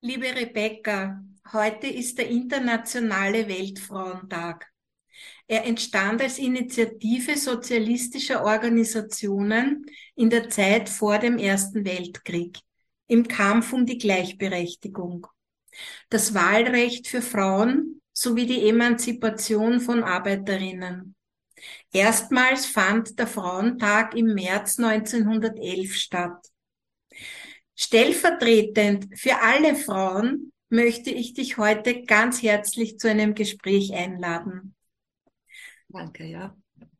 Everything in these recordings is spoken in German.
Liebe Rebecca, heute ist der internationale Weltfrauentag. Er entstand als Initiative sozialistischer Organisationen in der Zeit vor dem Ersten Weltkrieg, im Kampf um die Gleichberechtigung. Das Wahlrecht für Frauen sowie die Emanzipation von Arbeiterinnen. Erstmals fand der Frauentag im März 1911 statt. Stellvertretend für alle Frauen möchte ich dich heute ganz herzlich zu einem Gespräch einladen. Danke, ja.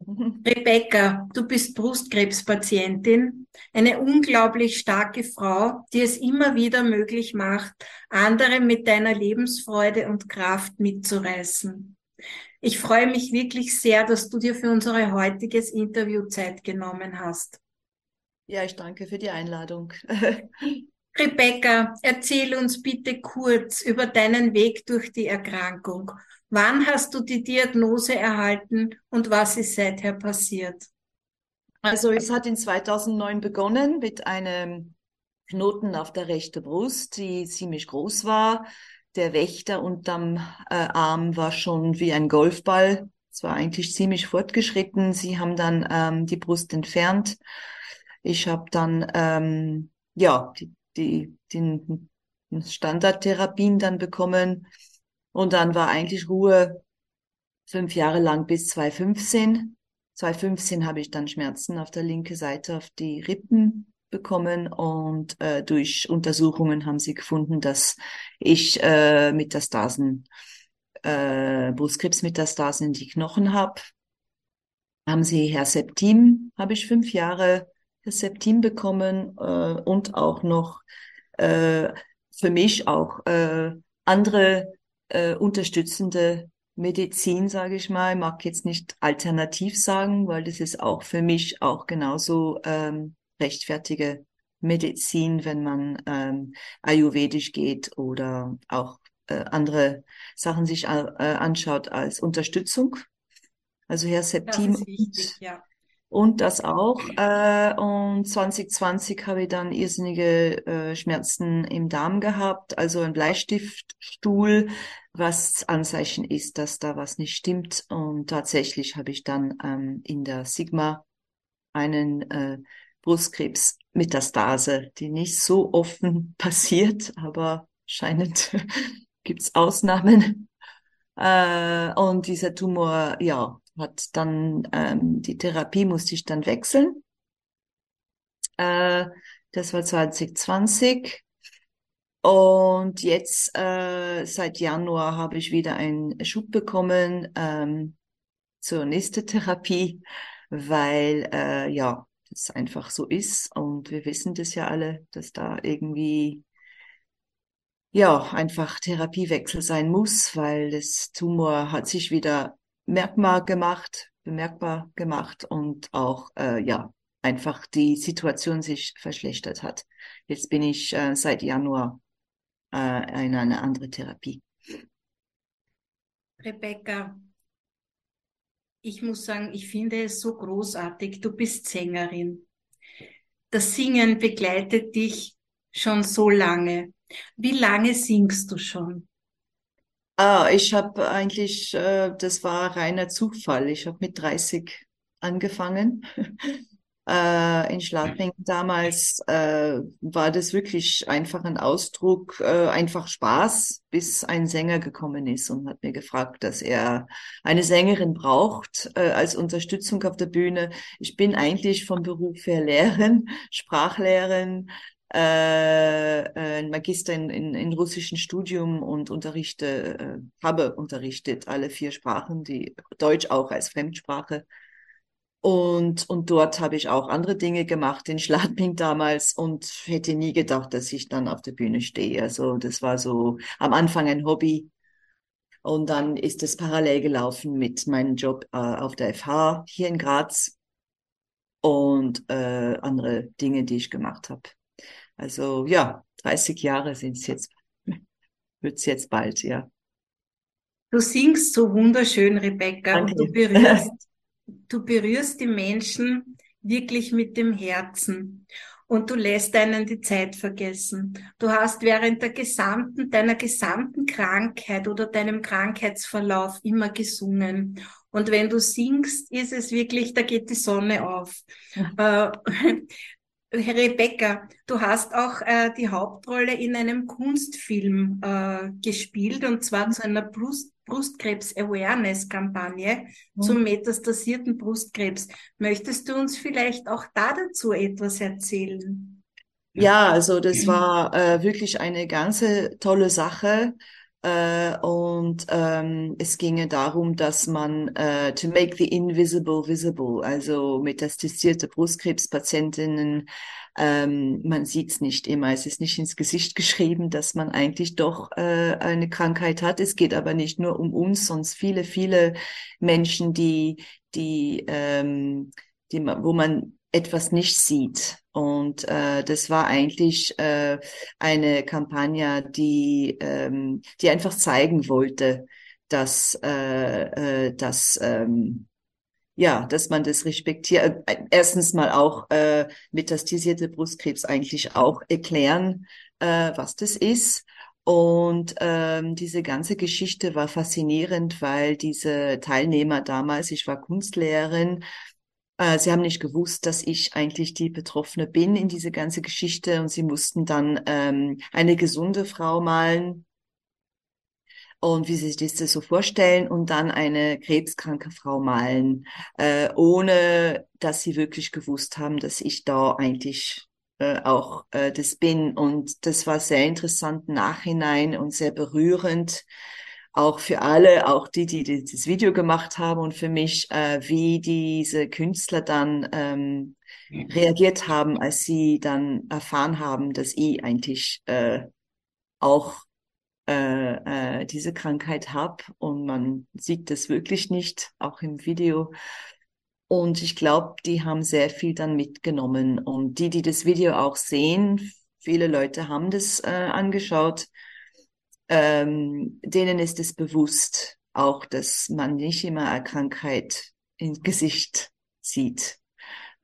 Rebecca, du bist Brustkrebspatientin, eine unglaublich starke Frau, die es immer wieder möglich macht, andere mit deiner Lebensfreude und Kraft mitzureißen. Ich freue mich wirklich sehr, dass du dir für unser heutiges Interview Zeit genommen hast. Ja, ich danke für die Einladung. Rebecca, erzähl uns bitte kurz über deinen Weg durch die Erkrankung. Wann hast du die Diagnose erhalten und was ist seither passiert? Also es hat in 2009 begonnen mit einem Knoten auf der rechten Brust, die ziemlich groß war. Der Wächter unterm äh, Arm war schon wie ein Golfball. Es war eigentlich ziemlich fortgeschritten. Sie haben dann ähm, die Brust entfernt ich habe dann ähm, ja die, die, die Standardtherapien dann bekommen und dann war eigentlich Ruhe fünf Jahre lang bis 2015. 2015 habe ich dann Schmerzen auf der linken Seite auf die Rippen bekommen und äh, durch Untersuchungen haben sie gefunden, dass ich äh, Metastasen, äh, Brustkrebsmetastasen in die Knochen habe. Haben sie Herceptin, habe ich fünf Jahre Septim bekommen äh, und auch noch äh, für mich auch äh, andere äh, unterstützende Medizin, sage ich mal. Ich mag jetzt nicht alternativ sagen, weil das ist auch für mich auch genauso ähm, rechtfertige Medizin, wenn man ähm, ayurvedisch geht oder auch äh, andere Sachen sich äh, anschaut als Unterstützung. Also Herr Septim wichtig, ja und das auch. Äh, und 2020 habe ich dann irrsinnige äh, Schmerzen im Darm gehabt, also ein Bleistiftstuhl, was Anzeichen ist, dass da was nicht stimmt. Und tatsächlich habe ich dann ähm, in der Sigma einen äh, Brustkrebsmetastase, die nicht so offen passiert, aber scheinend gibt's Ausnahmen. Äh, und dieser Tumor, ja, hat dann ähm, die Therapie musste ich dann wechseln. Äh, das war 2020. Und jetzt äh, seit Januar habe ich wieder einen Schub bekommen ähm, zur nächsten Therapie, weil äh, ja das einfach so ist und wir wissen das ja alle, dass da irgendwie ja einfach Therapiewechsel sein muss, weil das Tumor hat sich wieder merkbar gemacht, bemerkbar gemacht und auch äh, ja einfach die Situation sich verschlechtert hat. Jetzt bin ich äh, seit Januar äh, in einer anderen Therapie. Rebecca, ich muss sagen, ich finde es so großartig. Du bist Sängerin. Das Singen begleitet dich schon so lange. Wie lange singst du schon? Ah, ich habe eigentlich, äh, das war reiner Zufall. Ich habe mit 30 angefangen. äh, in Schladming damals äh, war das wirklich einfach ein Ausdruck, äh, einfach Spaß, bis ein Sänger gekommen ist und hat mir gefragt, dass er eine Sängerin braucht äh, als Unterstützung auf der Bühne. Ich bin eigentlich vom Beruf her Lehrerin, Sprachlehrerin, äh, äh, ein Magister in, in, in russischen Studium und unterrichte, äh, habe unterrichtet alle vier Sprachen, die Deutsch auch als Fremdsprache. Und, und dort habe ich auch andere Dinge gemacht in Schladming damals und hätte nie gedacht, dass ich dann auf der Bühne stehe. Also das war so am Anfang ein Hobby. Und dann ist es parallel gelaufen mit meinem Job äh, auf der FH hier in Graz und äh, andere Dinge, die ich gemacht habe. Also ja, 30 Jahre sind es jetzt, wird es jetzt bald, ja. Du singst so wunderschön, Rebecca, Danke. und du berührst, du berührst die Menschen wirklich mit dem Herzen. und du lässt einen die Zeit vergessen. Du hast während der gesamten, deiner gesamten Krankheit oder deinem Krankheitsverlauf immer gesungen. Und wenn du singst, ist es wirklich, da geht die Sonne auf. Ja. Rebecca, du hast auch äh, die Hauptrolle in einem Kunstfilm äh, gespielt und zwar zu einer Brust Brustkrebs-Awareness-Kampagne mhm. zum metastasierten Brustkrebs. Möchtest du uns vielleicht auch da dazu etwas erzählen? Ja, also das war äh, wirklich eine ganze tolle Sache. Äh, und ähm, es ginge darum, dass man äh, to make the invisible visible, also metastasierte Brustkrebspatientinnen, ähm, man sieht es nicht immer, es ist nicht ins Gesicht geschrieben, dass man eigentlich doch äh, eine Krankheit hat. Es geht aber nicht nur um uns, sonst viele, viele Menschen, die, die, ähm, die, wo man etwas nicht sieht. Und äh, das war eigentlich äh, eine Kampagne, die, ähm, die einfach zeigen wollte, dass, äh, äh, dass ähm, ja, dass man das respektiert. Äh, erstens mal auch äh, metastasierte Brustkrebs eigentlich auch erklären, äh, was das ist. Und ähm, diese ganze Geschichte war faszinierend, weil diese Teilnehmer damals, ich war Kunstlehrerin, sie haben nicht gewusst, dass ich eigentlich die Betroffene bin in diese ganze Geschichte und sie mussten dann ähm, eine gesunde Frau malen und wie sie sich das so vorstellen und dann eine krebskranke Frau malen, äh, ohne dass sie wirklich gewusst haben, dass ich da eigentlich äh, auch äh, das bin. Und das war sehr interessant nachhinein und sehr berührend auch für alle, auch die, die, die das Video gemacht haben und für mich, äh, wie diese Künstler dann ähm, reagiert haben, als sie dann erfahren haben, dass ich eigentlich äh, auch äh, äh, diese Krankheit habe und man sieht das wirklich nicht, auch im Video. Und ich glaube, die haben sehr viel dann mitgenommen. Und die, die das Video auch sehen, viele Leute haben das äh, angeschaut, ähm, denen ist es bewusst auch, dass man nicht immer eine Krankheit ins Gesicht sieht.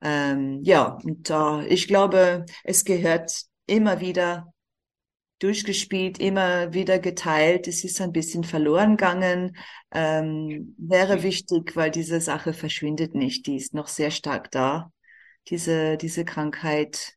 Ähm, ja, und äh, ich glaube, es gehört immer wieder durchgespielt, immer wieder geteilt. Es ist ein bisschen verloren gegangen. Ähm, wäre wichtig, weil diese Sache verschwindet nicht. Die ist noch sehr stark da, diese, diese Krankheit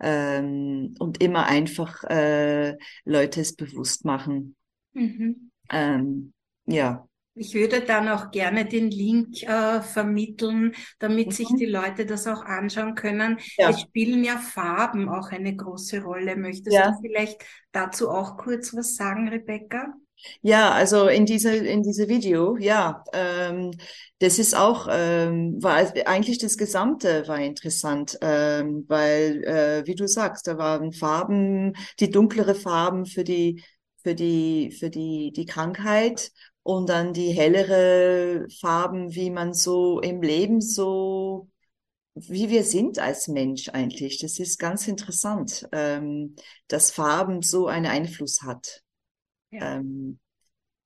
ähm, und immer einfach äh, Leute es bewusst machen. Mhm. Ähm, ja. Ich würde dann auch gerne den Link äh, vermitteln, damit mhm. sich die Leute das auch anschauen können. Ja. Es spielen ja Farben auch eine große Rolle. Möchtest ja. du vielleicht dazu auch kurz was sagen, Rebecca? Ja, also in diese in diese Video, ja, ähm, das ist auch ähm, war eigentlich das Gesamte war interessant, ähm, weil äh, wie du sagst, da waren Farben, die dunklere Farben für die für die für die die Krankheit und dann die hellere Farben, wie man so im Leben so wie wir sind als Mensch eigentlich. Das ist ganz interessant, ähm, dass Farben so einen Einfluss hat ja. ähm,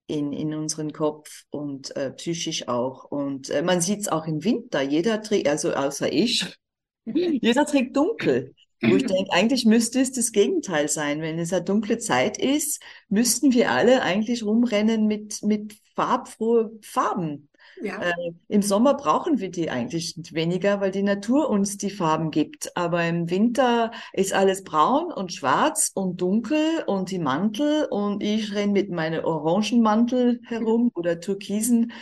in, in unseren Kopf und äh, psychisch auch. Und äh, man sieht es auch im Winter. Jeder trägt, also außer ich, jeder trägt dunkel. Wo ich denke, eigentlich müsste es das Gegenteil sein. Wenn es eine dunkle Zeit ist, müssten wir alle eigentlich rumrennen mit, mit farbfrohe Farben. Ja. Äh, Im Sommer brauchen wir die eigentlich weniger, weil die Natur uns die Farben gibt. Aber im Winter ist alles braun und schwarz und dunkel und die Mantel und ich renne mit meinem Orangenmantel herum oder türkisen.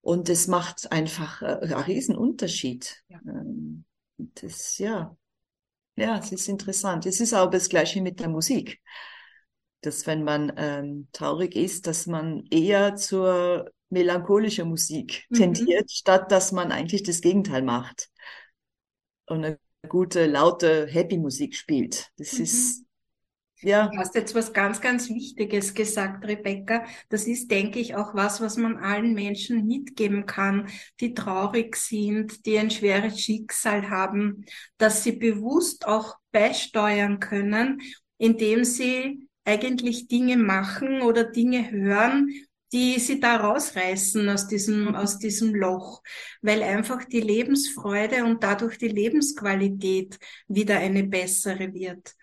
Und das macht einfach äh, einen riesen Unterschied. Ja. Ähm, das, ja. Ja, es ist interessant. Es ist auch das Gleiche mit der Musik. Dass wenn man ähm, traurig ist, dass man eher zur melancholische Musik mhm. tendiert, statt dass man eigentlich das Gegenteil macht und eine gute, laute, happy Musik spielt. Das mhm. ist ja. Du hast jetzt was ganz, ganz Wichtiges gesagt, Rebecca. Das ist, denke ich, auch was, was man allen Menschen mitgeben kann, die traurig sind, die ein schweres Schicksal haben, dass sie bewusst auch beisteuern können, indem sie eigentlich Dinge machen oder Dinge hören, die sie da rausreißen aus diesem, mhm. aus diesem Loch, weil einfach die Lebensfreude und dadurch die Lebensqualität wieder eine bessere wird.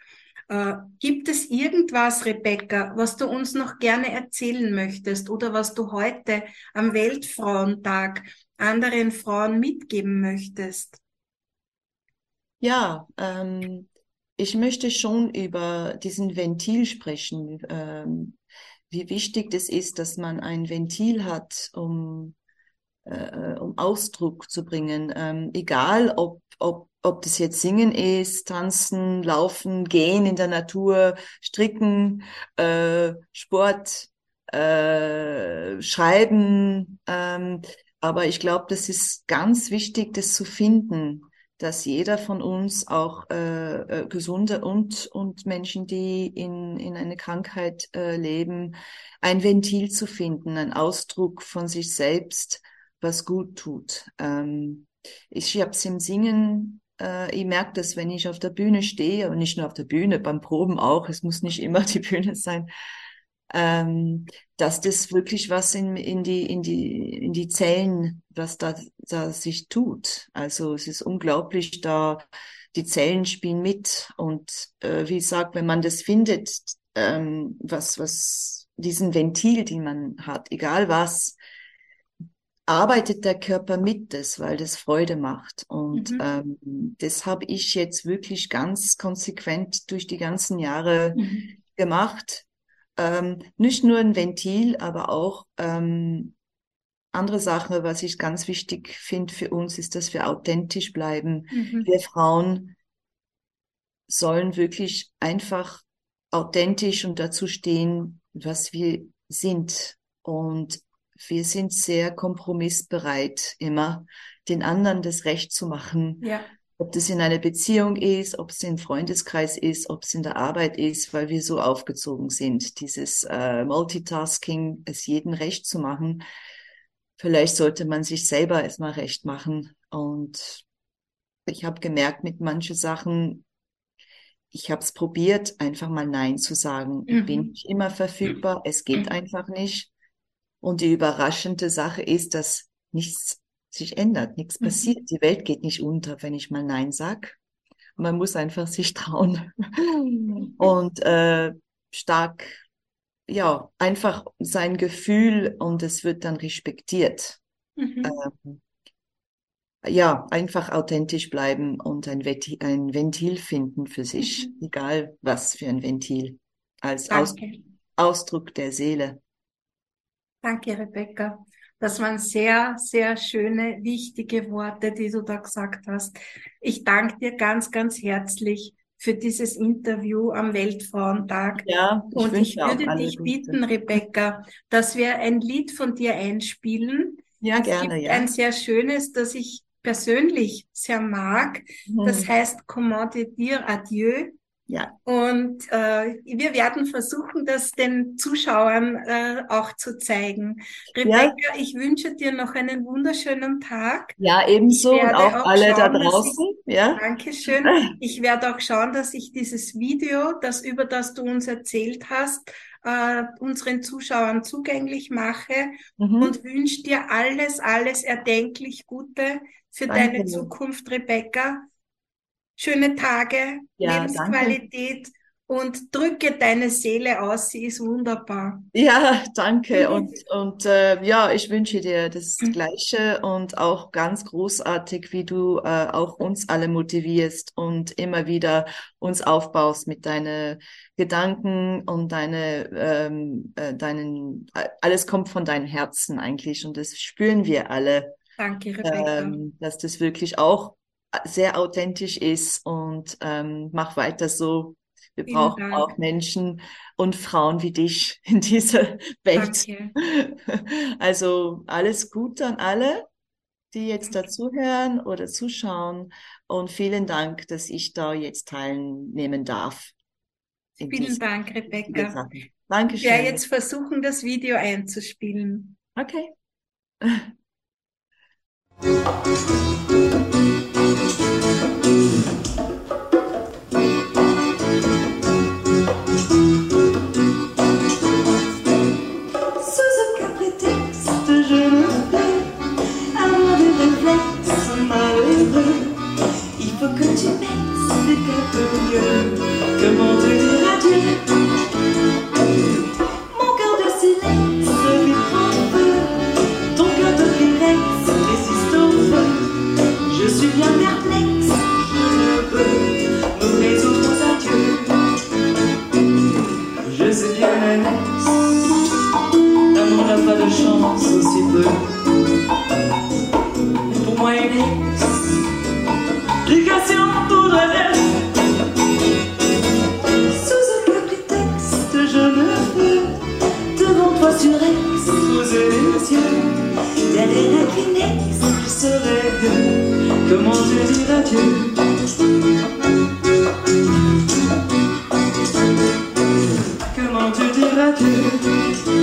Äh, gibt es irgendwas, Rebecca, was du uns noch gerne erzählen möchtest oder was du heute am Weltfrauentag anderen Frauen mitgeben möchtest? Ja, ähm, ich möchte schon über diesen Ventil sprechen, ähm, wie wichtig es ist, dass man ein Ventil hat, um, äh, um Ausdruck zu bringen, ähm, egal ob, ob ob das jetzt Singen ist, Tanzen, Laufen, Gehen in der Natur, Stricken, äh, Sport, äh, Schreiben. Ähm, aber ich glaube, das ist ganz wichtig, das zu finden, dass jeder von uns, auch äh, äh, Gesunde und, und Menschen, die in, in eine Krankheit äh, leben, ein Ventil zu finden, ein Ausdruck von sich selbst, was gut tut. Ähm, ich habe es im Singen äh, ich merke das, wenn ich auf der Bühne stehe, und nicht nur auf der Bühne, beim Proben auch, es muss nicht immer die Bühne sein, ähm, dass das wirklich was in, in, die, in, die, in die Zellen, was da, da sich tut. Also es ist unglaublich, da die Zellen spielen mit. Und äh, wie gesagt, wenn man das findet, ähm, was, was diesen Ventil, den man hat, egal was, arbeitet der Körper mit das, weil das Freude macht. Und mhm. ähm, das habe ich jetzt wirklich ganz konsequent durch die ganzen Jahre mhm. gemacht. Ähm, nicht nur ein Ventil, aber auch ähm, andere Sachen, was ich ganz wichtig finde für uns, ist, dass wir authentisch bleiben. Mhm. Wir Frauen sollen wirklich einfach authentisch und dazu stehen, was wir sind. Und wir sind sehr kompromissbereit, immer den anderen das Recht zu machen. Ja. Ob das in einer Beziehung ist, ob es im Freundeskreis ist, ob es in der Arbeit ist, weil wir so aufgezogen sind, dieses äh, Multitasking, es jedem recht zu machen. Vielleicht sollte man sich selber erstmal recht machen. Und ich habe gemerkt, mit manchen Sachen, ich habe es probiert, einfach mal Nein zu sagen. Mhm. Ich bin nicht immer verfügbar, es geht mhm. einfach nicht. Und die überraschende Sache ist, dass nichts sich ändert, nichts mhm. passiert. Die Welt geht nicht unter, wenn ich mal Nein sag. Man muss einfach sich trauen und äh, stark, ja, einfach sein Gefühl und es wird dann respektiert. Mhm. Ähm, ja, einfach authentisch bleiben und ein, Ventil, ein Ventil finden für sich, mhm. egal was für ein Ventil, als Aus, Ausdruck der Seele. Danke, Rebecca. Das waren sehr, sehr schöne, wichtige Worte, die du da gesagt hast. Ich danke dir ganz, ganz herzlich für dieses Interview am Weltfrauentag. Ja, ich und ich würde dich bitten, Rebecca, dass wir ein Lied von dir einspielen. Ja, es gerne, gibt ja. Ein sehr schönes, das ich persönlich sehr mag. Mhm. Das heißt Comment dire adieu ja. Und äh, wir werden versuchen, das den Zuschauern äh, auch zu zeigen. Rebecca, ja. ich wünsche dir noch einen wunderschönen Tag. Ja, ebenso und auch, auch alle schauen, da draußen. Ich, ja. Dankeschön. Ich werde auch schauen, dass ich dieses Video, das über das du uns erzählt hast, äh, unseren Zuschauern zugänglich mache mhm. und wünsche dir alles, alles erdenklich Gute für Danke. deine Zukunft, Rebecca schöne Tage, ja, Lebensqualität danke. und drücke deine Seele aus, sie ist wunderbar. Ja, danke mhm. und, und äh, ja, ich wünsche dir das mhm. Gleiche und auch ganz großartig, wie du äh, auch uns alle motivierst und immer wieder uns aufbaust mit deinen Gedanken und deine, ähm, äh, deinen, alles kommt von deinem Herzen eigentlich und das spüren wir alle. Danke, Rebecca. Ähm, dass das wirklich auch sehr authentisch ist und ähm, mach weiter so. Wir Vielen brauchen Dank. auch Menschen und Frauen wie dich in dieser Welt. Danke. Also alles Gute an alle, die jetzt dazuhören oder zuschauen. Und vielen Dank, dass ich da jetzt teilnehmen darf. Vielen Dank, Rebecca. Dankeschön. Ich werde jetzt versuchen, das Video einzuspielen. Okay. get to you. do.